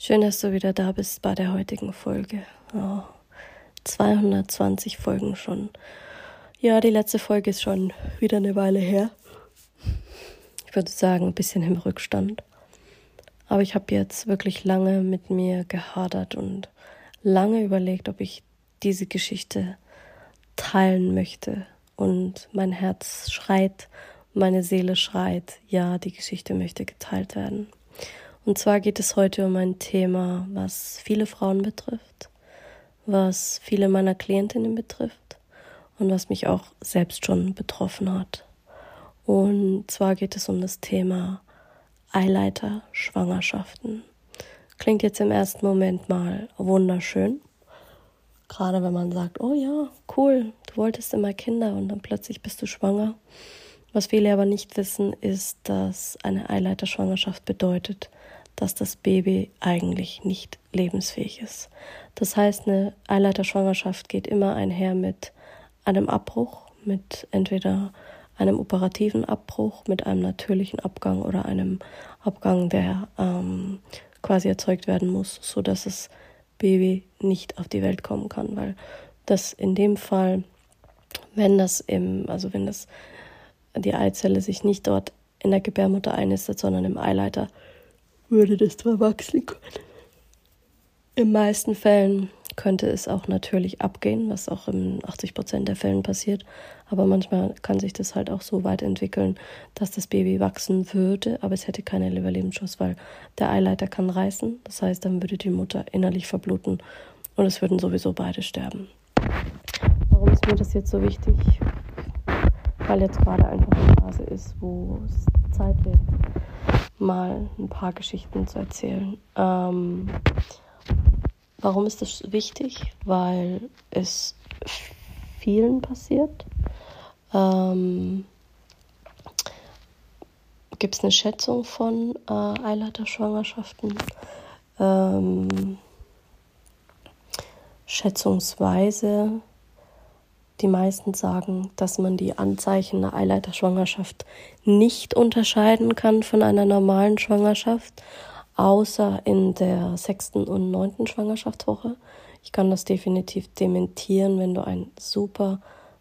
Schön, dass du wieder da bist bei der heutigen Folge. Oh, 220 Folgen schon. Ja, die letzte Folge ist schon wieder eine Weile her. Ich würde sagen, ein bisschen im Rückstand. Aber ich habe jetzt wirklich lange mit mir gehadert und lange überlegt, ob ich diese Geschichte teilen möchte. Und mein Herz schreit, meine Seele schreit, ja, die Geschichte möchte geteilt werden. Und zwar geht es heute um ein Thema, was viele Frauen betrifft, was viele meiner Klientinnen betrifft und was mich auch selbst schon betroffen hat. Und zwar geht es um das Thema Eileiter Schwangerschaften. Klingt jetzt im ersten Moment mal wunderschön. Gerade wenn man sagt, oh ja, cool, du wolltest immer Kinder und dann plötzlich bist du schwanger. Was viele aber nicht wissen, ist, dass eine Eileiterschwangerschaft bedeutet, dass das Baby eigentlich nicht lebensfähig ist. Das heißt, eine Eileiterschwangerschaft geht immer einher mit einem Abbruch, mit entweder einem operativen Abbruch, mit einem natürlichen Abgang oder einem Abgang, der ähm, quasi erzeugt werden muss, so dass das Baby nicht auf die Welt kommen kann, weil das in dem Fall, wenn das im, also wenn das die Eizelle sich nicht dort in der Gebärmutter einnistet, sondern im Eileiter, würde das zwar wachsen können. In meisten Fällen könnte es auch natürlich abgehen, was auch in 80 Prozent der Fällen passiert. Aber manchmal kann sich das halt auch so weit entwickeln, dass das Baby wachsen würde, aber es hätte keinen Überlebensschuss, weil der Eileiter kann reißen. Das heißt, dann würde die Mutter innerlich verbluten und es würden sowieso beide sterben. Warum ist mir das jetzt so wichtig? Weil jetzt gerade einfach eine Phase ist, wo es Zeit wird, mal ein paar Geschichten zu erzählen. Ähm, warum ist das wichtig? Weil es vielen passiert. Ähm, Gibt es eine Schätzung von äh, Eileiterschwangerschaften? Ähm, schätzungsweise die meisten sagen, dass man die Anzeichen einer Eileiterschwangerschaft nicht unterscheiden kann von einer normalen Schwangerschaft, außer in der sechsten und neunten Schwangerschaftswoche. Ich kann das definitiv dementieren, wenn du ein super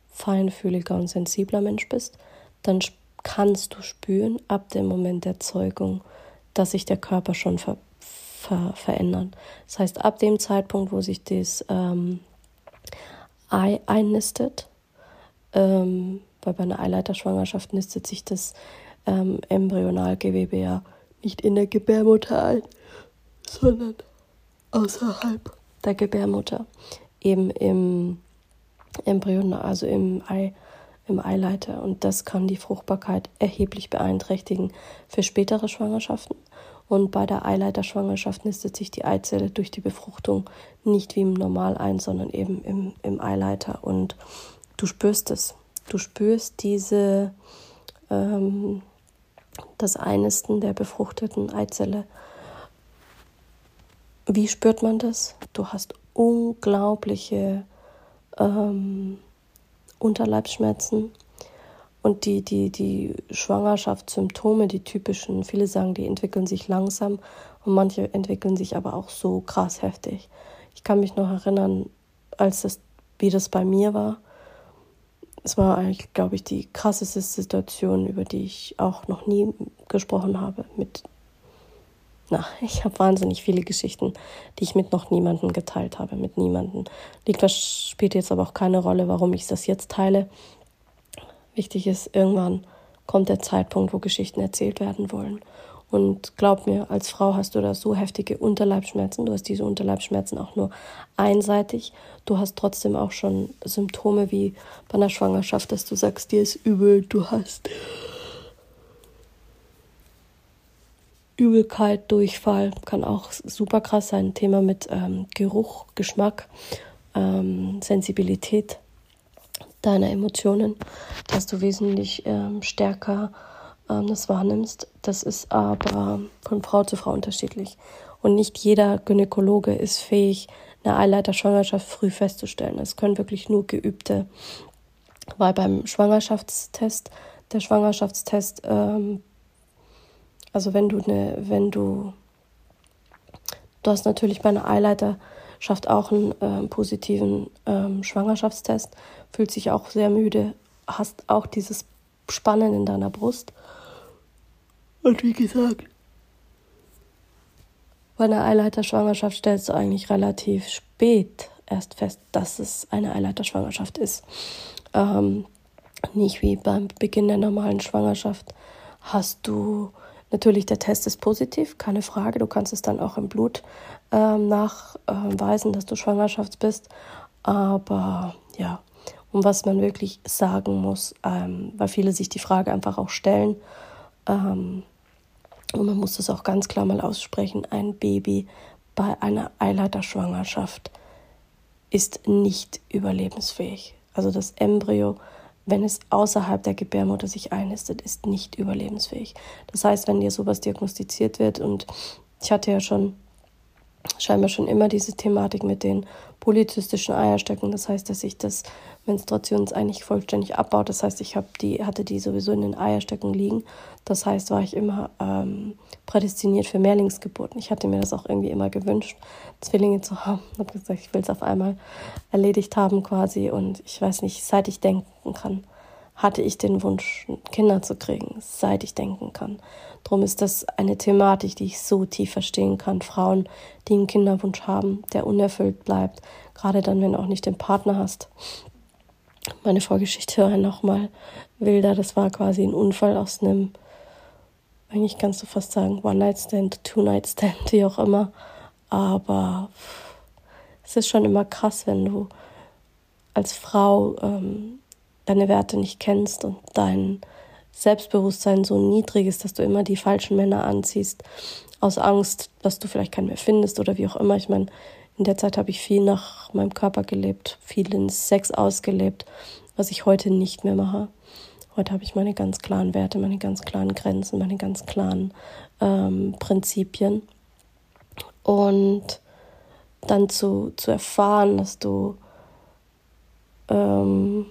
feinfühliger und sensibler Mensch bist, dann kannst du spüren ab dem Moment der Zeugung, dass sich der Körper schon ver ver verändert. Das heißt, ab dem Zeitpunkt, wo sich das ähm, Ei einnistet. Ähm, weil bei einer Eileiterschwangerschaft nistet sich das ähm, Embryonalgewebe ja nicht in der Gebärmutter ein, sondern außerhalb der Gebärmutter. Eben im Embryon, also im Ei, im Eileiter. Und das kann die Fruchtbarkeit erheblich beeinträchtigen für spätere Schwangerschaften. Und bei der Eileiterschwangerschaft nistet sich die Eizelle durch die Befruchtung nicht wie im Normal ein, sondern eben im, im Eileiter. Und du spürst es. Du spürst diese, ähm, das Einnisten der befruchteten Eizelle. Wie spürt man das? Du hast unglaubliche ähm, Unterleibsschmerzen und die, die, die Schwangerschaftssymptome, die typischen, viele sagen, die entwickeln sich langsam und manche entwickeln sich aber auch so krass heftig. Ich kann mich noch erinnern, als das, wie das bei mir war. Es war eigentlich, glaube ich, die krasseste Situation, über die ich auch noch nie gesprochen habe. Mit, na, ich habe wahnsinnig viele Geschichten, die ich mit noch niemandem geteilt habe, mit niemandem. Liegt das spielt jetzt aber auch keine Rolle, warum ich das jetzt teile. Wichtig ist, irgendwann kommt der Zeitpunkt, wo Geschichten erzählt werden wollen. Und glaub mir, als Frau hast du da so heftige Unterleibsschmerzen. Du hast diese Unterleibsschmerzen auch nur einseitig. Du hast trotzdem auch schon Symptome wie bei einer Schwangerschaft, dass du sagst, dir ist übel, du hast Übelkeit, Durchfall, kann auch super krass sein. Thema mit ähm, Geruch, Geschmack, ähm, Sensibilität deiner Emotionen, dass du wesentlich ähm, stärker ähm, das wahrnimmst. Das ist aber von Frau zu Frau unterschiedlich. Und nicht jeder Gynäkologe ist fähig, eine Eileiterschwangerschaft früh festzustellen. Es können wirklich nur geübte, weil beim Schwangerschaftstest, der Schwangerschaftstest ähm, also wenn du eine, wenn du, du hast natürlich bei einer Eileiterschaft auch einen äh, positiven ähm, Schwangerschaftstest, fühlt sich auch sehr müde, hast auch dieses Spannen in deiner Brust. Und wie gesagt, bei einer Eileiterschwangerschaft stellst du eigentlich relativ spät erst fest, dass es eine Eileiterschwangerschaft ist. Ähm, nicht wie beim Beginn der normalen Schwangerschaft hast du Natürlich, der Test ist positiv, keine Frage. Du kannst es dann auch im Blut ähm, nachweisen, dass du Schwangerschaft bist. Aber ja, um was man wirklich sagen muss, ähm, weil viele sich die Frage einfach auch stellen. Ähm, und man muss das auch ganz klar mal aussprechen, ein Baby bei einer Eileiterschwangerschaft ist nicht überlebensfähig. Also das Embryo wenn es außerhalb der Gebärmutter sich einnistet, ist nicht überlebensfähig. Das heißt, wenn dir sowas diagnostiziert wird und ich hatte ja schon scheinbar schon immer diese Thematik mit den polyzystischen Eierstöcken. Das heißt, dass sich das Menstruations eigentlich vollständig abbaut. Das heißt, ich habe die, hatte die sowieso in den Eierstöcken liegen. Das heißt, war ich immer ähm, prädestiniert für Mehrlingsgeburten. Ich hatte mir das auch irgendwie immer gewünscht, Zwillinge zu haben. Ich habe gesagt, ich will es auf einmal erledigt haben quasi. Und ich weiß nicht, seit ich denken kann, hatte ich den Wunsch, Kinder zu kriegen, seit ich denken kann. Darum ist das eine Thematik, die ich so tief verstehen kann. Frauen, die einen Kinderwunsch haben, der unerfüllt bleibt, gerade dann, wenn du auch nicht den Partner hast. Meine Vorgeschichte war nochmal wilder. Das war quasi ein Unfall aus einem, eigentlich kannst du fast sagen, One-Night-Stand, Two-Night-Stand, wie auch immer. Aber es ist schon immer krass, wenn du als Frau ähm, deine Werte nicht kennst und dein Selbstbewusstsein so niedrig ist, dass du immer die falschen Männer anziehst, aus Angst, dass du vielleicht keinen mehr findest oder wie auch immer. Ich meine, in der Zeit habe ich viel nach meinem Körper gelebt, viel in Sex ausgelebt, was ich heute nicht mehr mache. Heute habe ich meine ganz klaren Werte, meine ganz klaren Grenzen, meine ganz klaren ähm, Prinzipien. Und dann zu, zu erfahren, dass du ähm,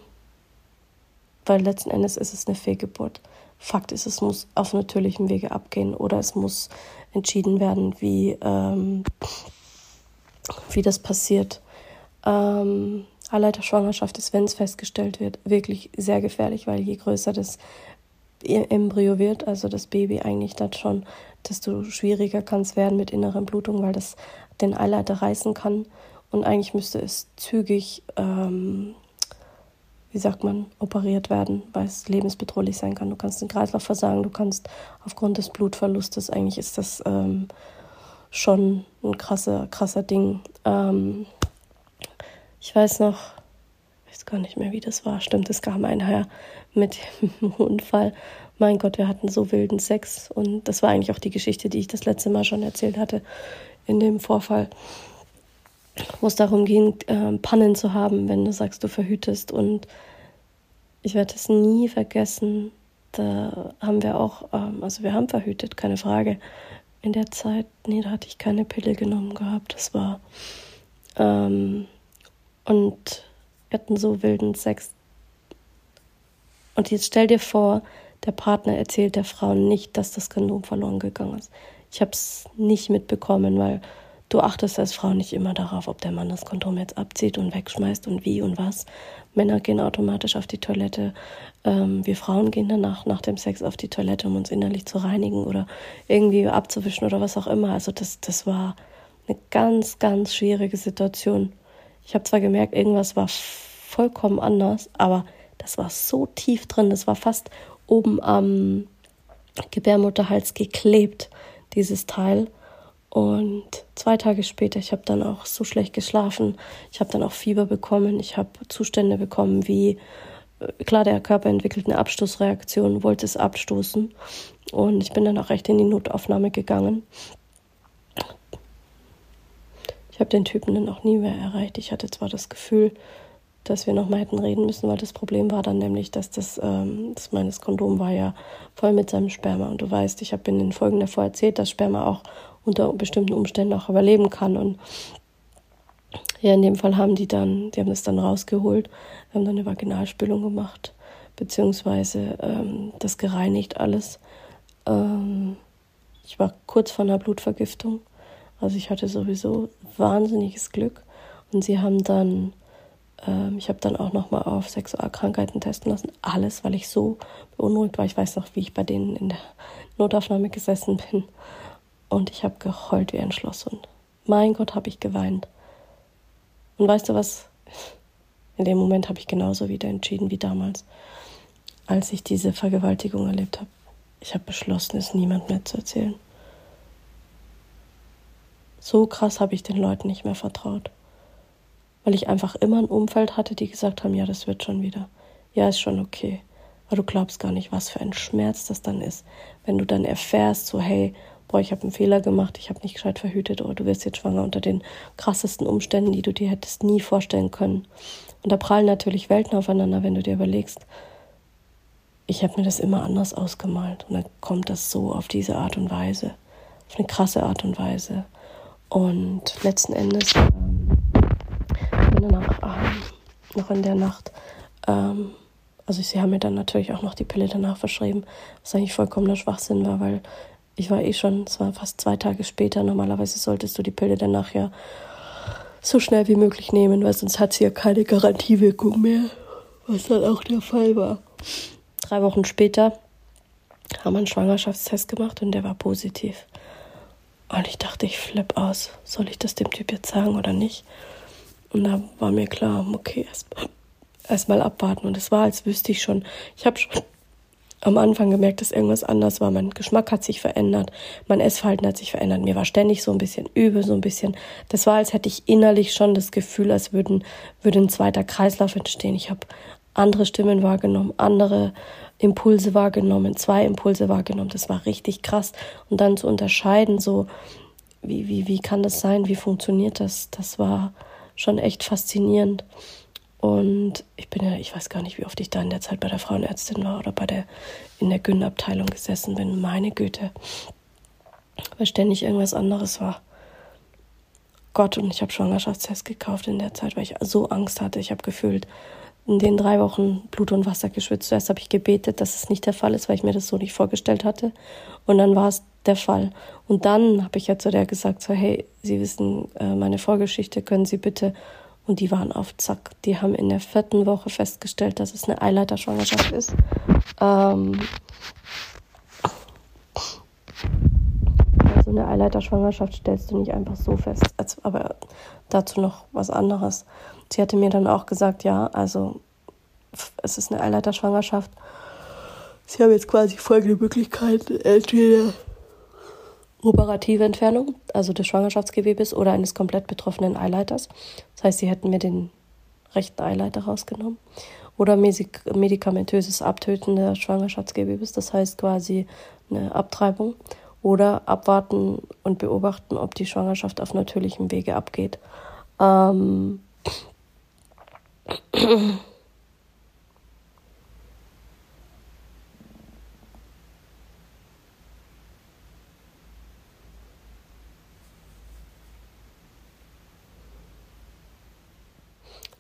weil letzten Endes ist es eine Fehlgeburt. Fakt ist, es muss auf natürlichem Wege abgehen oder es muss entschieden werden, wie, ähm, wie das passiert. Ähm, Eileiterschwangerschaft ist, wenn es festgestellt wird, wirklich sehr gefährlich, weil je größer das Embryo wird, also das Baby eigentlich dann schon, desto schwieriger kann es werden mit inneren Blutungen, weil das den Eileiter reißen kann. Und eigentlich müsste es zügig ähm, wie sagt man, operiert werden, weil es lebensbedrohlich sein kann. Du kannst den Kreislauf versagen, du kannst aufgrund des Blutverlustes, eigentlich ist das ähm, schon ein krasser, krasser Ding. Ähm, ich weiß noch, ich weiß gar nicht mehr, wie das war. Stimmt, es kam einher mit dem Unfall. Mein Gott, wir hatten so wilden Sex. Und das war eigentlich auch die Geschichte, die ich das letzte Mal schon erzählt hatte in dem Vorfall wo es darum ging, äh, Pannen zu haben, wenn du sagst, du verhütest. Und ich werde es nie vergessen. Da haben wir auch, ähm, also wir haben verhütet, keine Frage. In der Zeit, nee, da hatte ich keine Pille genommen gehabt. Das war. Ähm, und wir hatten so wilden Sex. Und jetzt stell dir vor, der Partner erzählt der Frau nicht, dass das Kondom verloren gegangen ist. Ich habe es nicht mitbekommen, weil Du achtest als Frau nicht immer darauf, ob der Mann das Kondom jetzt abzieht und wegschmeißt und wie und was. Männer gehen automatisch auf die Toilette. Ähm, wir Frauen gehen danach nach dem Sex auf die Toilette, um uns innerlich zu reinigen oder irgendwie abzuwischen oder was auch immer. Also das, das war eine ganz, ganz schwierige Situation. Ich habe zwar gemerkt, irgendwas war vollkommen anders, aber das war so tief drin, das war fast oben am Gebärmutterhals geklebt, dieses Teil. Und zwei Tage später, ich habe dann auch so schlecht geschlafen. Ich habe dann auch Fieber bekommen. Ich habe Zustände bekommen wie klar, der Körper entwickelt eine Abstoßreaktion, wollte es abstoßen. Und ich bin dann auch recht in die Notaufnahme gegangen. Ich habe den Typen dann auch nie mehr erreicht. Ich hatte zwar das Gefühl, dass wir nochmal hätten reden müssen, weil das Problem war dann nämlich, dass das, ähm, das meines Kondom war ja voll mit seinem Sperma. Und du weißt, ich habe in den Folgen davor erzählt, dass Sperma auch unter bestimmten Umständen auch überleben kann. Und ja, in dem Fall haben die dann, die haben das dann rausgeholt, haben dann eine Vaginalspülung gemacht, beziehungsweise ähm, das gereinigt alles. Ähm, ich war kurz vor einer Blutvergiftung. Also ich hatte sowieso wahnsinniges Glück. Und sie haben dann, ähm, ich habe dann auch nochmal auf Sexualkrankheiten testen lassen. Alles, weil ich so beunruhigt war. Ich weiß noch, wie ich bei denen in der Notaufnahme gesessen bin. Und ich habe geheult wie ein Schloss. Und mein Gott, habe ich geweint. Und weißt du was? In dem Moment habe ich genauso wieder entschieden wie damals, als ich diese Vergewaltigung erlebt habe. Ich habe beschlossen, es niemand mehr zu erzählen. So krass habe ich den Leuten nicht mehr vertraut. Weil ich einfach immer ein Umfeld hatte, die gesagt haben, ja, das wird schon wieder. Ja, ist schon okay. Aber du glaubst gar nicht, was für ein Schmerz das dann ist, wenn du dann erfährst, so, hey, boah, ich habe einen Fehler gemacht, ich habe nicht gescheit verhütet oder du wirst jetzt schwanger unter den krassesten Umständen, die du dir hättest nie vorstellen können. Und da prallen natürlich Welten aufeinander, wenn du dir überlegst, ich habe mir das immer anders ausgemalt und dann kommt das so auf diese Art und Weise, auf eine krasse Art und Weise. Und letzten Endes, ähm, danach ähm, noch in der Nacht, ähm, also sie haben mir dann natürlich auch noch die Pille danach verschrieben, was eigentlich vollkommener Schwachsinn war, weil ich war eh schon, es war fast zwei Tage später. Normalerweise solltest du die Pille dann nachher so schnell wie möglich nehmen, weil sonst hat sie ja keine Garantiewirkung mehr, was dann auch der Fall war. Drei Wochen später haben wir einen Schwangerschaftstest gemacht und der war positiv. Und ich dachte, ich flipp aus. Soll ich das dem Typ jetzt sagen oder nicht? Und da war mir klar, okay, erstmal erst abwarten. Und es war, als wüsste ich schon, ich habe schon am Anfang gemerkt, dass irgendwas anders war. Mein Geschmack hat sich verändert, mein Essverhalten hat sich verändert. Mir war ständig so ein bisschen übel, so ein bisschen. Das war, als hätte ich innerlich schon das Gefühl, als würden, würde ein zweiter Kreislauf entstehen. Ich habe andere Stimmen wahrgenommen, andere Impulse wahrgenommen, zwei Impulse wahrgenommen. Das war richtig krass. Und dann zu unterscheiden, so, wie, wie, wie kann das sein? Wie funktioniert das? Das war schon echt faszinierend. Und ich bin ja, ich weiß gar nicht, wie oft ich da in der Zeit bei der Frauenärztin war oder bei der, in der Gyn-Abteilung gesessen bin. Meine Güte. Weil ständig irgendwas anderes war. Gott, und ich habe Schwangerschaftstest gekauft in der Zeit, weil ich so Angst hatte. Ich habe gefühlt in den drei Wochen Blut und Wasser geschwitzt. Zuerst habe ich gebetet, dass es nicht der Fall ist, weil ich mir das so nicht vorgestellt hatte. Und dann war es der Fall. Und dann habe ich ja zu der gesagt, so, hey, Sie wissen äh, meine Vorgeschichte, können Sie bitte und die waren auf Zack. Die haben in der vierten Woche festgestellt, dass es eine Eileiterschwangerschaft ist. Ähm also eine Eileiterschwangerschaft stellst du nicht einfach so fest. Als, aber dazu noch was anderes. Sie hatte mir dann auch gesagt, ja, also es ist eine Eileiterschwangerschaft. Sie haben jetzt quasi folgende Möglichkeiten. Entweder operative Entfernung, also des Schwangerschaftsgewebes oder eines komplett betroffenen Eileiters. Das heißt, sie hätten mir den rechten Eileiter rausgenommen. Oder medikamentöses Abtöten des Schwangerschaftsgewebes, das heißt quasi eine Abtreibung. Oder abwarten und beobachten, ob die Schwangerschaft auf natürlichem Wege abgeht. Ähm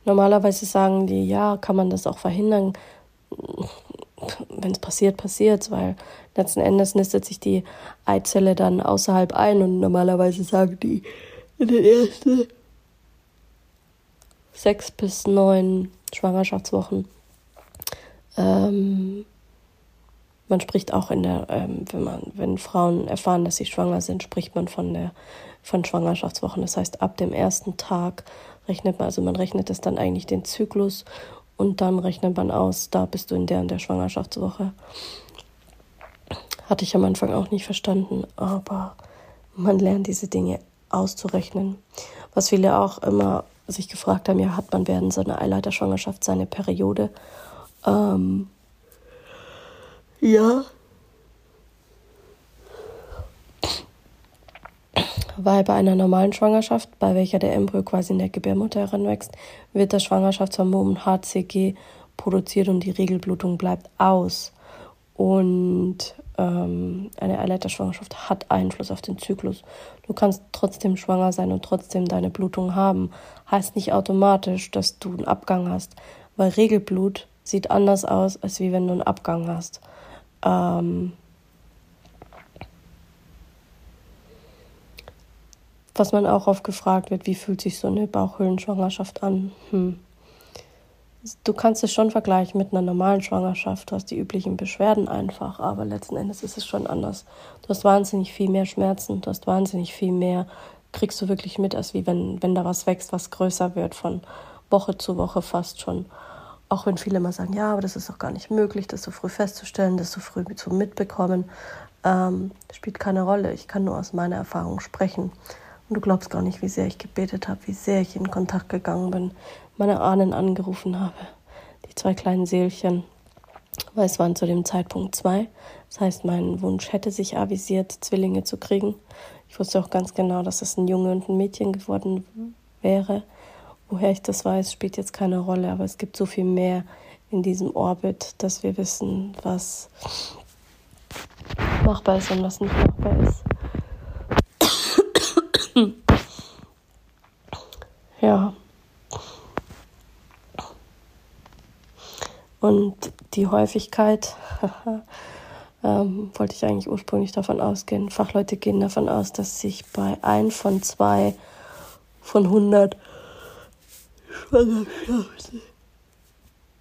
Normalerweise sagen die, ja, kann man das auch verhindern. Wenn es passiert, passiert es, weil letzten Endes nistet sich die Eizelle dann außerhalb ein und normalerweise sagen die in den ersten sechs bis neun Schwangerschaftswochen. Ähm, man spricht auch in der, ähm, wenn man, wenn Frauen erfahren, dass sie schwanger sind, spricht man von der von Schwangerschaftswochen. Das heißt, ab dem ersten Tag rechnet man, also man rechnet es dann eigentlich den Zyklus und dann rechnet man aus, da bist du in der und der Schwangerschaftswoche. Hatte ich am Anfang auch nicht verstanden, aber man lernt diese Dinge auszurechnen. Was viele auch immer sich gefragt haben, ja, hat man während so einer Eileiterschwangerschaft seine Periode? Ähm, ja. Weil bei einer normalen Schwangerschaft, bei welcher der Embryo quasi in der Gebärmutter heranwächst, wird das Schwangerschaftshormon HCG produziert und die Regelblutung bleibt aus. Und ähm, eine Eileiterschwangerschaft hat Einfluss auf den Zyklus. Du kannst trotzdem schwanger sein und trotzdem deine Blutung haben. Heißt nicht automatisch, dass du einen Abgang hast, weil Regelblut sieht anders aus, als wie wenn du einen Abgang hast. Ähm, was man auch oft gefragt wird, wie fühlt sich so eine Bauchhöhlenschwangerschaft an? Hm du kannst es schon vergleichen mit einer normalen Schwangerschaft. Du hast die üblichen Beschwerden einfach, aber letzten Endes ist es schon anders. Du hast wahnsinnig viel mehr Schmerzen, du hast wahnsinnig viel mehr, kriegst du wirklich mit, als wie wenn, wenn da was wächst, was größer wird, von Woche zu Woche fast schon. Auch wenn viele immer sagen, ja, aber das ist doch gar nicht möglich, das so früh festzustellen, das so früh zu mitbekommen. Ähm, spielt keine Rolle. Ich kann nur aus meiner Erfahrung sprechen. Und du glaubst gar nicht, wie sehr ich gebetet habe, wie sehr ich in Kontakt gegangen bin, meine Ahnen angerufen habe. Die zwei kleinen Seelchen, weil es waren zu dem Zeitpunkt zwei. Das heißt, mein Wunsch hätte sich avisiert, Zwillinge zu kriegen. Ich wusste auch ganz genau, dass es ein Junge und ein Mädchen geworden wäre. Woher ich das weiß, spielt jetzt keine Rolle, aber es gibt so viel mehr in diesem Orbit, dass wir wissen, was machbar ist und was nicht machbar ist. ja. Und die Häufigkeit, ähm, wollte ich eigentlich ursprünglich davon ausgehen. Fachleute gehen davon aus, dass sich bei ein von zwei von 100 Schwangerschaften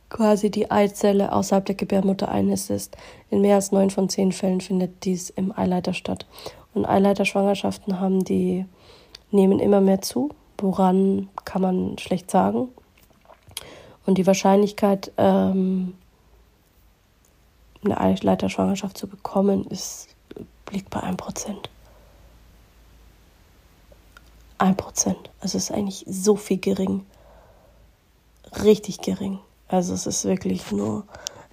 quasi die Eizelle außerhalb der Gebärmutter einnistet. In mehr als neun von zehn Fällen findet dies im Eileiter statt. Und Eileiterschwangerschaften haben die nehmen immer mehr zu. Woran kann man schlecht sagen. Und die Wahrscheinlichkeit, ähm, eine Eileiterschwangerschaft zu bekommen, ist, liegt bei 1%. 1%. Also es ist eigentlich so viel gering. Richtig gering. Also es ist wirklich nur,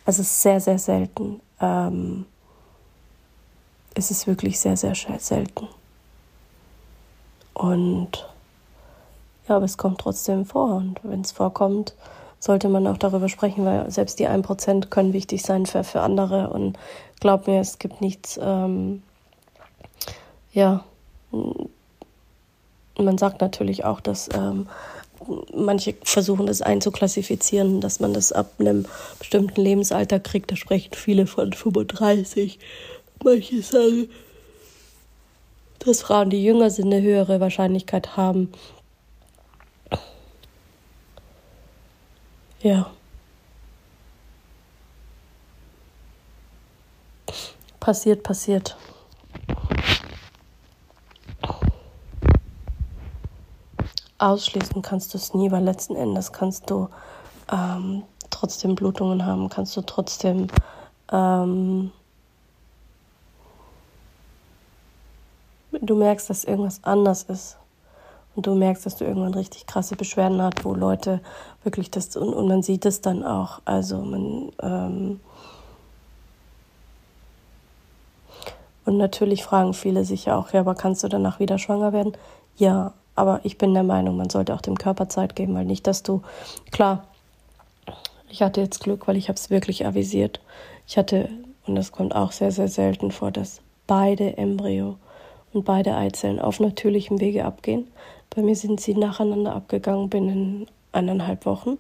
es ist sehr, sehr selten. Ähm, es ist wirklich sehr, sehr selten. Und ja, aber es kommt trotzdem vor. Und wenn es vorkommt, sollte man auch darüber sprechen, weil selbst die 1% können wichtig sein für, für andere. Und glaub mir, es gibt nichts, ähm, ja, man sagt natürlich auch, dass ähm, manche versuchen das einzuklassifizieren, dass man das ab einem bestimmten Lebensalter kriegt. Da sprechen viele von 35. Manche sagen, dass Frauen, die jünger sind, eine höhere Wahrscheinlichkeit haben, Ja. Passiert, passiert. Ausschließen kannst du es nie, weil letzten Endes kannst du ähm, trotzdem Blutungen haben, kannst du trotzdem ähm, du merkst, dass irgendwas anders ist und du merkst, dass du irgendwann richtig krasse Beschwerden hast, wo Leute wirklich das und, und man sieht es dann auch. Also man ähm und natürlich fragen viele sich ja auch, ja, aber kannst du danach wieder schwanger werden? Ja, aber ich bin der Meinung, man sollte auch dem Körper Zeit geben, weil nicht, dass du klar, ich hatte jetzt Glück, weil ich habe es wirklich avisiert. Ich hatte und das kommt auch sehr sehr selten vor, dass beide Embryo und beide Eizellen auf natürlichem Wege abgehen. Bei mir sind sie nacheinander abgegangen binnen eineinhalb Wochen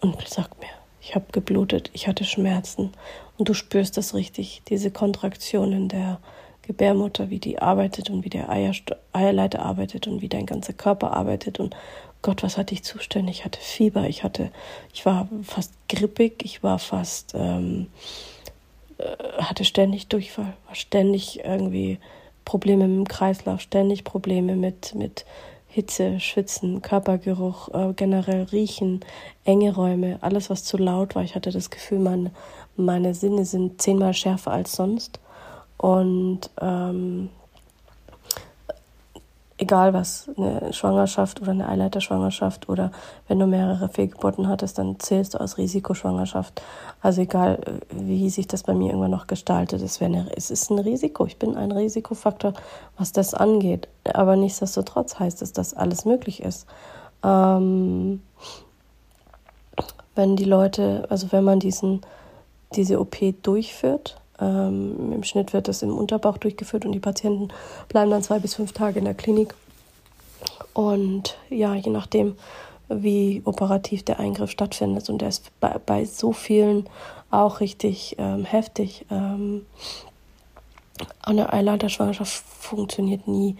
und sagt mir, ich habe geblutet, ich hatte Schmerzen und du spürst das richtig, diese Kontraktionen der Gebärmutter, wie die arbeitet und wie der Eierst Eierleiter arbeitet und wie dein ganzer Körper arbeitet und Gott, was hatte ich zuständig? Ich hatte Fieber, ich hatte, ich war fast grippig, ich war fast, ähm, äh, hatte ständig Durchfall, war ständig irgendwie Probleme mit dem Kreislauf, ständig Probleme mit, mit Hitze, Schwitzen, Körpergeruch, äh, generell Riechen, enge Räume, alles, was zu laut war. Ich hatte das Gefühl, meine, meine Sinne sind zehnmal schärfer als sonst. Und ähm, egal was, eine Schwangerschaft oder eine Eileiterschwangerschaft oder wenn du mehrere Fehlgeburten hattest, dann zählst du als Risikoschwangerschaft. Also egal, wie sich das bei mir irgendwann noch gestaltet, es, eine, es ist ein Risiko. Ich bin ein Risikofaktor, was das angeht. Aber nichtsdestotrotz heißt es, dass alles möglich ist. Ähm, wenn die Leute, also wenn man diesen, diese OP durchführt, ähm, Im Schnitt wird das im Unterbauch durchgeführt und die Patienten bleiben dann zwei bis fünf Tage in der Klinik. Und ja, je nachdem, wie operativ der Eingriff stattfindet. Und der ist bei, bei so vielen auch richtig ähm, heftig. Ähm, eine Eileiterschwangerschaft funktioniert nie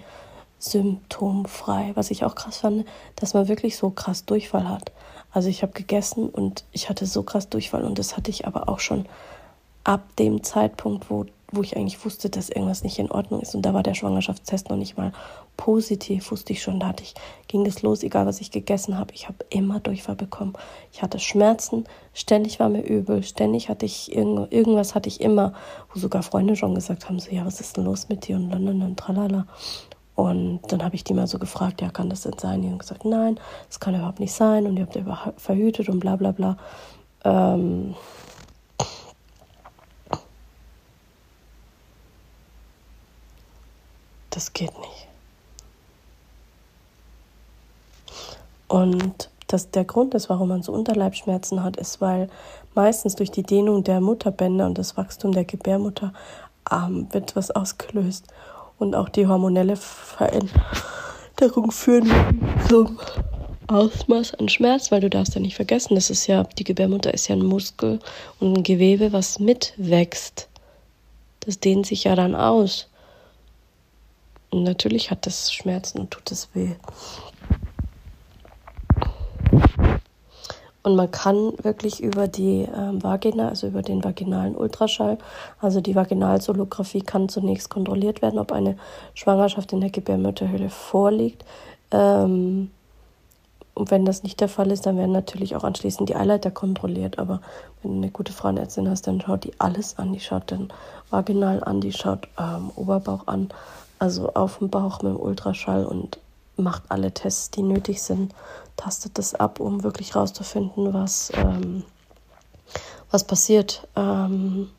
symptomfrei. Was ich auch krass fand, dass man wirklich so krass Durchfall hat. Also ich habe gegessen und ich hatte so krass Durchfall und das hatte ich aber auch schon ab dem Zeitpunkt, wo, wo ich eigentlich wusste, dass irgendwas nicht in Ordnung ist. Und da war der Schwangerschaftstest noch nicht mal positiv, wusste ich schon. Da hatte ich, ging es los, egal was ich gegessen habe. Ich habe immer Durchfall bekommen. Ich hatte Schmerzen, ständig war mir übel, ständig hatte ich irgend, irgendwas hatte ich immer, wo sogar Freunde schon gesagt haben, so, ja, was ist denn los mit dir und London und tralala. Und dann habe ich die mal so gefragt, ja, kann das denn sein? Die haben gesagt, nein, das kann überhaupt nicht sein und ihr habt ihr verhütet und bla bla bla. Ähm, das geht nicht. Und dass der Grund ist, warum man so Unterleibschmerzen hat, ist, weil meistens durch die Dehnung der Mutterbänder und das Wachstum der Gebärmutter ähm, wird was ausgelöst. Und auch die hormonelle Veränderung führen zum Ausmaß an Schmerz, weil du darfst ja nicht vergessen, das ist ja, die Gebärmutter ist ja ein Muskel und ein Gewebe, was mitwächst. Das dehnt sich ja dann aus. Und natürlich hat das Schmerzen und tut es weh. Und man kann wirklich über die ähm, Vagina, also über den vaginalen Ultraschall, also die Vaginalsonographie kann zunächst kontrolliert werden, ob eine Schwangerschaft in der Gebärmutterhöhle vorliegt. Ähm, und wenn das nicht der Fall ist, dann werden natürlich auch anschließend die Eileiter kontrolliert. Aber wenn du eine gute Frauenärztin hast, dann schaut die alles an. Die schaut den Vaginal an, die schaut ähm, Oberbauch an, also auf dem Bauch mit dem Ultraschall und macht alle Tests, die nötig sind, tastet das ab, um wirklich rauszufinden, was, ähm, was passiert. Ähm,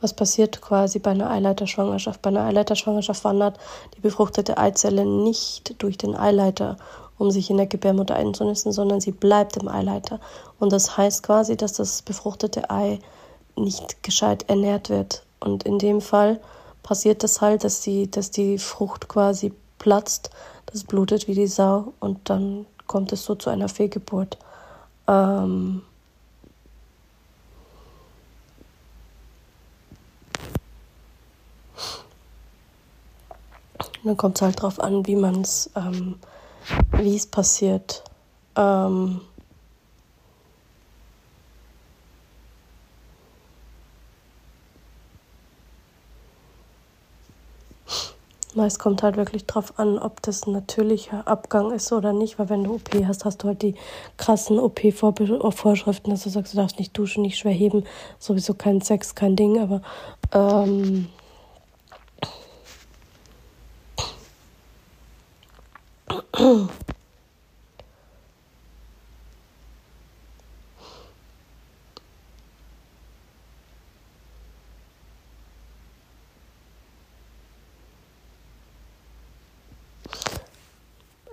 was passiert quasi bei einer Eileiterschwangerschaft. Bei einer Eileiterschwangerschaft wandert die befruchtete Eizelle nicht durch den Eileiter um sich in der Gebärmutter einzunisten, sondern sie bleibt im Eileiter. Und das heißt quasi, dass das befruchtete Ei nicht gescheit ernährt wird. Und in dem Fall passiert das halt, dass die, dass die Frucht quasi platzt, das blutet wie die Sau und dann kommt es so zu einer Fehlgeburt. Ähm dann kommt es halt darauf an, wie man es ähm, wie es passiert. Ähm, Es kommt halt wirklich drauf an, ob das ein natürlicher Abgang ist oder nicht, weil wenn du OP hast, hast du halt die krassen OP-Vorschriften, dass du sagst, du darfst nicht duschen, nicht schwer heben, sowieso kein Sex, kein Ding, aber ähm,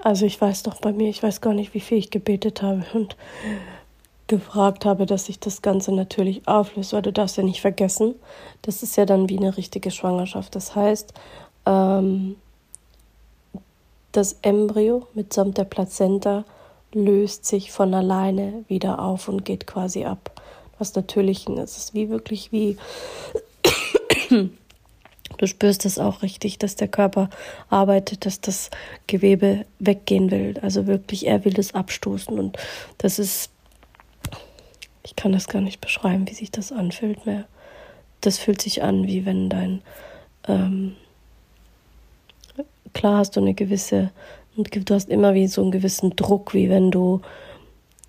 Also ich weiß doch bei mir, ich weiß gar nicht, wie viel ich gebetet habe und gefragt habe, dass sich das Ganze natürlich auflöst, weil du darfst ja nicht vergessen, das ist ja dann wie eine richtige Schwangerschaft. Das heißt, ähm, das Embryo mitsamt der Plazenta löst sich von alleine wieder auf und geht quasi ab. Was natürlich, es ist wie wirklich wie Du spürst es auch richtig, dass der Körper arbeitet, dass das Gewebe weggehen will. Also wirklich, er will es abstoßen. Und das ist, ich kann das gar nicht beschreiben, wie sich das anfühlt mehr. Das fühlt sich an, wie wenn dein, ähm, klar hast du eine gewisse, du hast immer wie so einen gewissen Druck, wie wenn du,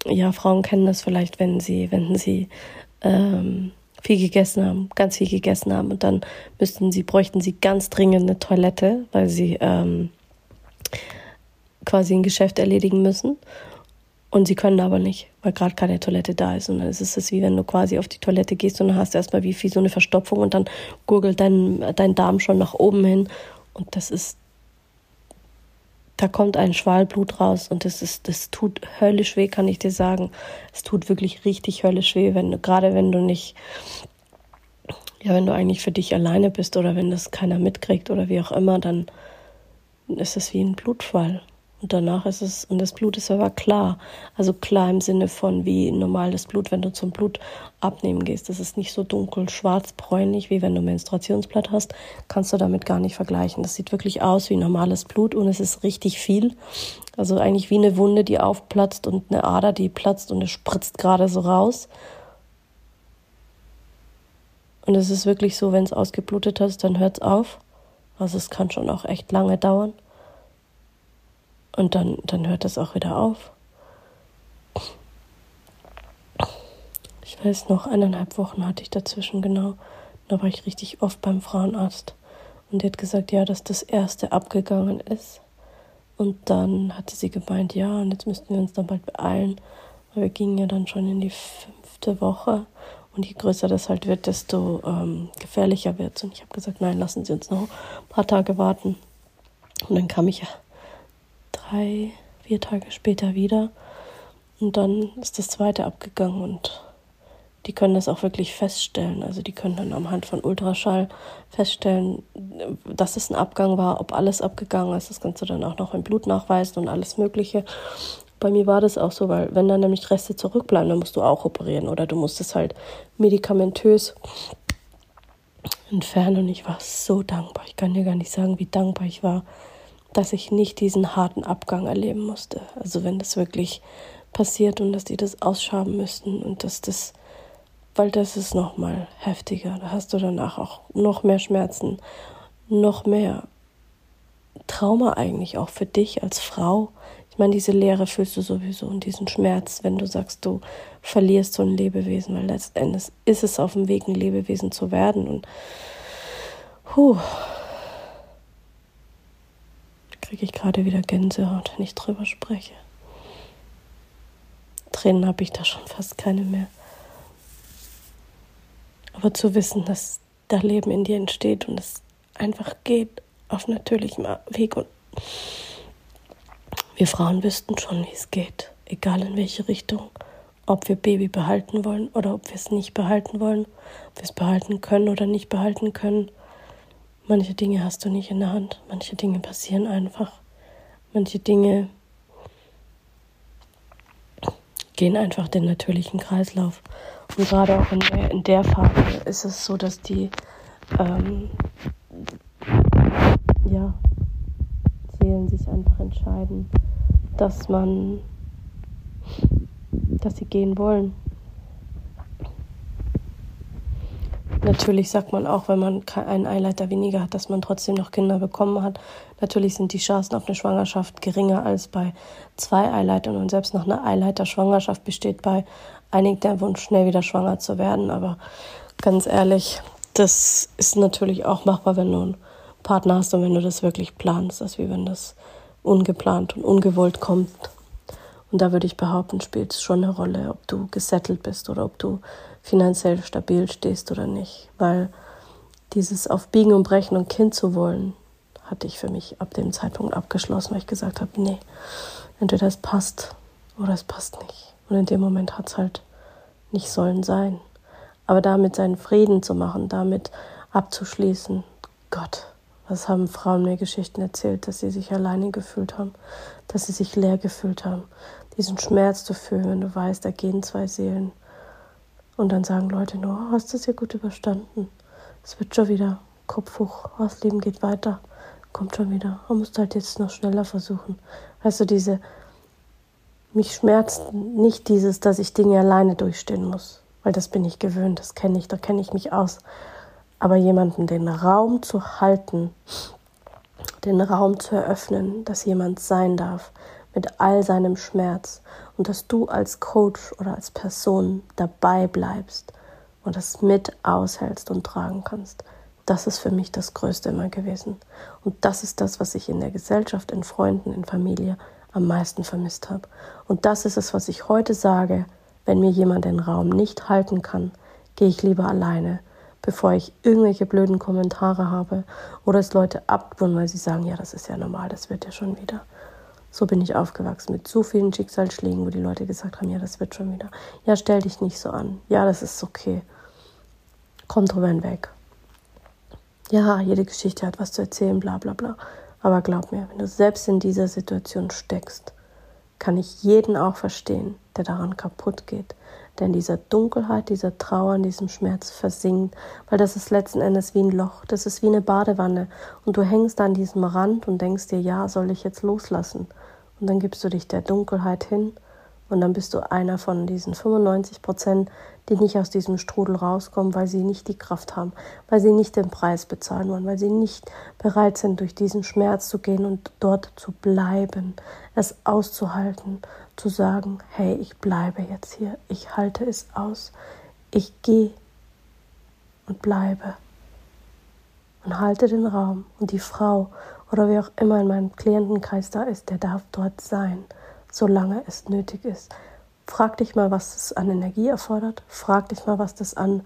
ja, Frauen kennen das vielleicht, wenn sie, wenn sie, ähm, viel gegessen haben, ganz viel gegessen haben und dann müssten sie, bräuchten sie ganz dringend eine Toilette, weil sie ähm, quasi ein Geschäft erledigen müssen. Und sie können aber nicht, weil gerade keine Toilette da ist. Und dann ist es wie wenn du quasi auf die Toilette gehst und dann hast du erstmal wie viel so eine Verstopfung und dann gurgelt dein, dein Darm schon nach oben hin. Und das ist, da kommt ein Schwalblut raus und das ist, das tut höllisch weh, kann ich dir sagen. Es tut wirklich richtig höllisch weh, wenn du, gerade wenn du nicht, ja, wenn du eigentlich für dich alleine bist oder wenn das keiner mitkriegt oder wie auch immer, dann ist es wie ein Blutfall. Und danach ist es, und das Blut ist aber klar. Also klar im Sinne von wie normales Blut, wenn du zum Blut abnehmen gehst. Das ist nicht so dunkel, schwarz, bräunlich, wie wenn du Menstruationsblatt hast. Kannst du damit gar nicht vergleichen. Das sieht wirklich aus wie normales Blut und es ist richtig viel. Also eigentlich wie eine Wunde, die aufplatzt und eine Ader, die platzt und es spritzt gerade so raus. Und es ist wirklich so, wenn es ausgeblutet hast, dann hört es auf. Also es kann schon auch echt lange dauern. Und dann, dann hört das auch wieder auf. Ich weiß noch, eineinhalb Wochen hatte ich dazwischen, genau. Da war ich richtig oft beim Frauenarzt. Und die hat gesagt, ja, dass das erste abgegangen ist. Und dann hatte sie gemeint, ja, und jetzt müssten wir uns dann bald beeilen. Weil wir gingen ja dann schon in die fünfte Woche. Und je größer das halt wird, desto ähm, gefährlicher wird es. Und ich habe gesagt, nein, lassen Sie uns noch ein paar Tage warten. Und dann kam ich ja drei, vier Tage später wieder. Und dann ist das zweite abgegangen und die können das auch wirklich feststellen. Also die können dann am Hand von Ultraschall feststellen, dass es ein Abgang war, ob alles abgegangen ist. Das kannst du dann auch noch im Blut nachweisen und alles Mögliche. Bei mir war das auch so, weil wenn dann nämlich Reste zurückbleiben, dann musst du auch operieren oder du musst es halt medikamentös entfernen. Und ich war so dankbar. Ich kann dir gar nicht sagen, wie dankbar ich war, dass ich nicht diesen harten Abgang erleben musste. Also wenn das wirklich passiert und dass die das ausschaben müssten und dass das, weil das ist noch mal heftiger. Da hast du danach auch noch mehr Schmerzen, noch mehr Trauma eigentlich auch für dich als Frau. Ich meine, diese Leere fühlst du sowieso und diesen Schmerz, wenn du sagst, du verlierst so ein Lebewesen, weil letztendlich ist es auf dem Weg, ein Lebewesen zu werden und puh, kriege ich gerade wieder Gänsehaut, wenn ich drüber spreche. Tränen habe ich da schon fast keine mehr. Aber zu wissen, dass da Leben in dir entsteht und es einfach geht auf natürlichem Weg und wir Frauen wüssten schon, wie es geht, egal in welche Richtung, ob wir Baby behalten wollen oder ob wir es nicht behalten wollen, ob wir es behalten können oder nicht behalten können. Manche Dinge hast du nicht in der Hand, manche Dinge passieren einfach. Manche Dinge gehen einfach den natürlichen Kreislauf. Und gerade auch in der, in der Phase ist es so, dass die ähm, ja, Seelen sich einfach entscheiden, dass man, dass sie gehen wollen. Natürlich sagt man auch, wenn man einen Eileiter weniger hat, dass man trotzdem noch Kinder bekommen hat. Natürlich sind die Chancen auf eine Schwangerschaft geringer als bei zwei Eileitern und selbst noch eine Eileiter-Schwangerschaft besteht bei einigen der Wunsch, schnell wieder schwanger zu werden. Aber ganz ehrlich, das ist natürlich auch machbar, wenn du einen Partner hast und wenn du das wirklich planst. Ist wie wenn das ungeplant und ungewollt kommt. Und da würde ich behaupten, spielt es schon eine Rolle, ob du gesettelt bist oder ob du finanziell stabil stehst oder nicht. Weil dieses auf Biegen und Brechen und Kind zu wollen, hatte ich für mich ab dem Zeitpunkt abgeschlossen, weil ich gesagt habe, nee, entweder es passt oder es passt nicht. Und in dem Moment hat es halt nicht sollen sein. Aber damit seinen Frieden zu machen, damit abzuschließen, Gott, was haben Frauen mir Geschichten erzählt, dass sie sich alleine gefühlt haben, dass sie sich leer gefühlt haben. Diesen Schmerz zu fühlen, wenn du weißt, da gehen zwei Seelen und dann sagen Leute nur, oh, hast du es ja gut überstanden. Es wird schon wieder Kopf hoch, oh, das Leben geht weiter, kommt schon wieder. Man muss halt jetzt noch schneller versuchen. Du, diese, mich schmerzt nicht dieses, dass ich Dinge alleine durchstehen muss, weil das bin ich gewöhnt, das kenne ich, da kenne ich mich aus. Aber jemanden den Raum zu halten, den Raum zu eröffnen, dass jemand sein darf, mit all seinem Schmerz und dass du als Coach oder als Person dabei bleibst und das mit aushältst und tragen kannst. Das ist für mich das Größte immer gewesen. Und das ist das, was ich in der Gesellschaft, in Freunden, in Familie am meisten vermisst habe. Und das ist es, was ich heute sage, wenn mir jemand den Raum nicht halten kann, gehe ich lieber alleine, bevor ich irgendwelche blöden Kommentare habe oder es Leute abtun, weil sie sagen, ja, das ist ja normal, das wird ja schon wieder. So bin ich aufgewachsen mit so vielen Schicksalsschlägen, wo die Leute gesagt haben, ja, das wird schon wieder. Ja, stell dich nicht so an. Ja, das ist okay. Komm drüber hinweg. Ja, jede Geschichte hat was zu erzählen, bla bla bla. Aber glaub mir, wenn du selbst in dieser Situation steckst, kann ich jeden auch verstehen, der daran kaputt geht, der in dieser Dunkelheit, dieser Trauer, in diesem Schmerz versinkt, weil das ist letzten Endes wie ein Loch, das ist wie eine Badewanne und du hängst an diesem Rand und denkst dir, ja, soll ich jetzt loslassen? Und dann gibst du dich der Dunkelheit hin und dann bist du einer von diesen 95 Prozent, die nicht aus diesem Strudel rauskommen, weil sie nicht die Kraft haben, weil sie nicht den Preis bezahlen wollen, weil sie nicht bereit sind, durch diesen Schmerz zu gehen und dort zu bleiben, es auszuhalten, zu sagen, hey, ich bleibe jetzt hier, ich halte es aus, ich gehe und bleibe. Und halte den Raum und die Frau oder wer auch immer in meinem Klientenkreis da ist, der darf dort sein solange es nötig ist. Frag dich mal, was das an Energie erfordert. Frag dich mal, was das an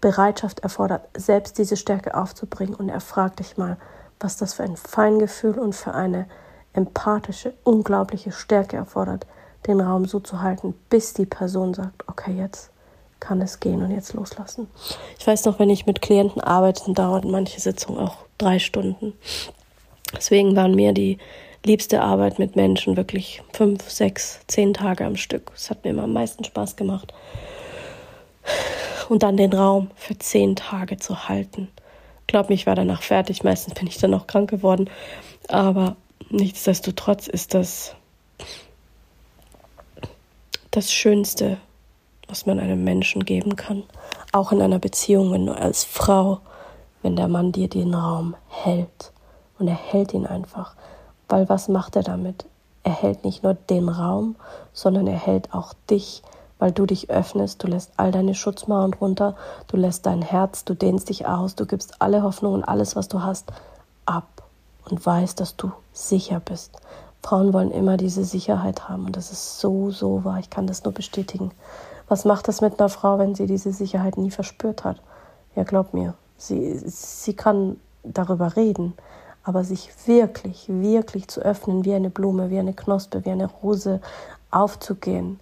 Bereitschaft erfordert, selbst diese Stärke aufzubringen. Und er fragt dich mal, was das für ein Feingefühl und für eine empathische, unglaubliche Stärke erfordert, den Raum so zu halten, bis die Person sagt, okay, jetzt kann es gehen und jetzt loslassen. Ich weiß noch, wenn ich mit Klienten arbeite, dauert manche Sitzungen auch drei Stunden. Deswegen waren mir die liebste Arbeit mit Menschen, wirklich fünf, sechs, zehn Tage am Stück. Das hat mir immer am meisten Spaß gemacht. Und dann den Raum für zehn Tage zu halten. Glaub mir, ich war danach fertig. Meistens bin ich dann auch krank geworden. Aber nichtsdestotrotz ist das das Schönste, was man einem Menschen geben kann. Auch in einer Beziehung, wenn du als Frau, wenn der Mann dir den Raum hält. Und er hält ihn einfach. Weil was macht er damit? Er hält nicht nur den Raum, sondern er hält auch dich, weil du dich öffnest, du lässt all deine Schutzmauern runter, du lässt dein Herz, du dehnst dich aus, du gibst alle Hoffnung und alles, was du hast, ab und weißt, dass du sicher bist. Frauen wollen immer diese Sicherheit haben und das ist so, so wahr. Ich kann das nur bestätigen. Was macht das mit einer Frau, wenn sie diese Sicherheit nie verspürt hat? Ja, glaub mir, sie, sie kann darüber reden, aber sich wirklich, wirklich zu öffnen, wie eine Blume, wie eine Knospe, wie eine Rose aufzugehen,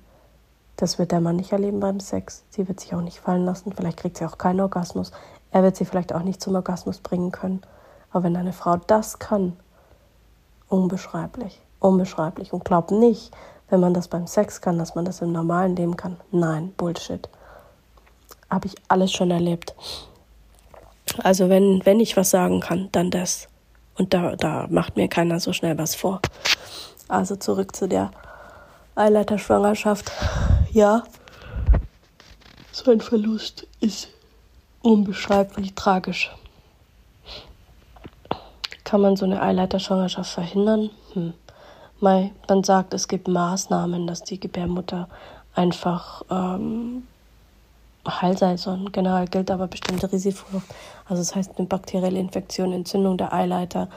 das wird der Mann nicht erleben beim Sex. Sie wird sich auch nicht fallen lassen. Vielleicht kriegt sie auch keinen Orgasmus. Er wird sie vielleicht auch nicht zum Orgasmus bringen können. Aber wenn eine Frau das kann, unbeschreiblich, unbeschreiblich. Und glaubt nicht, wenn man das beim Sex kann, dass man das im normalen Leben kann. Nein, Bullshit. Habe ich alles schon erlebt. Also wenn, wenn ich was sagen kann, dann das. Und da, da macht mir keiner so schnell was vor. Also zurück zu der Eileiterschwangerschaft. Ja, so ein Verlust ist unbeschreiblich tragisch. Kann man so eine Eileiterschwangerschaft verhindern? Hm. Man sagt, es gibt Maßnahmen, dass die Gebärmutter einfach ähm, heil sei, sondern generell gilt aber bestimmte Risiko. Also das heißt eine bakterielle Infektion, Entzündung der Eileiter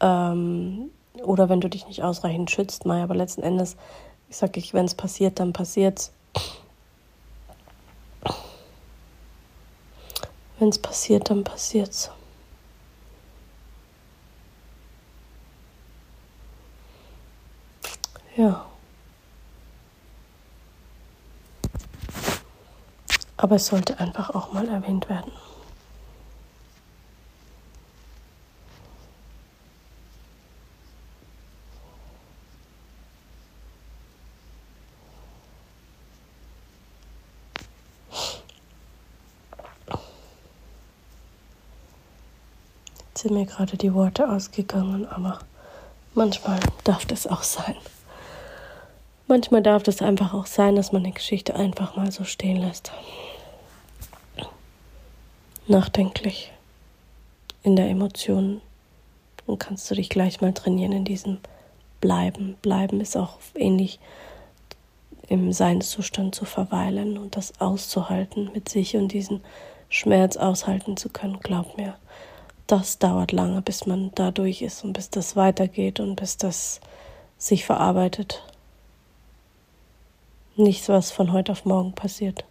ähm, oder wenn du dich nicht ausreichend schützt, mal. Aber letzten Endes, ich sage ich, wenn es passiert, dann passiert's. Wenn es passiert, dann passiert's. Ja. Aber es sollte einfach auch mal erwähnt werden. Jetzt sind mir gerade die Worte ausgegangen, aber manchmal darf das auch sein. Manchmal darf das einfach auch sein, dass man eine Geschichte einfach mal so stehen lässt nachdenklich in der Emotion. Und kannst du dich gleich mal trainieren in diesem Bleiben. Bleiben ist auch ähnlich im Seinszustand zu verweilen und das auszuhalten mit sich und diesen Schmerz aushalten zu können, glaub mir, das dauert lange, bis man da durch ist und bis das weitergeht und bis das sich verarbeitet. Nichts, was von heute auf morgen passiert.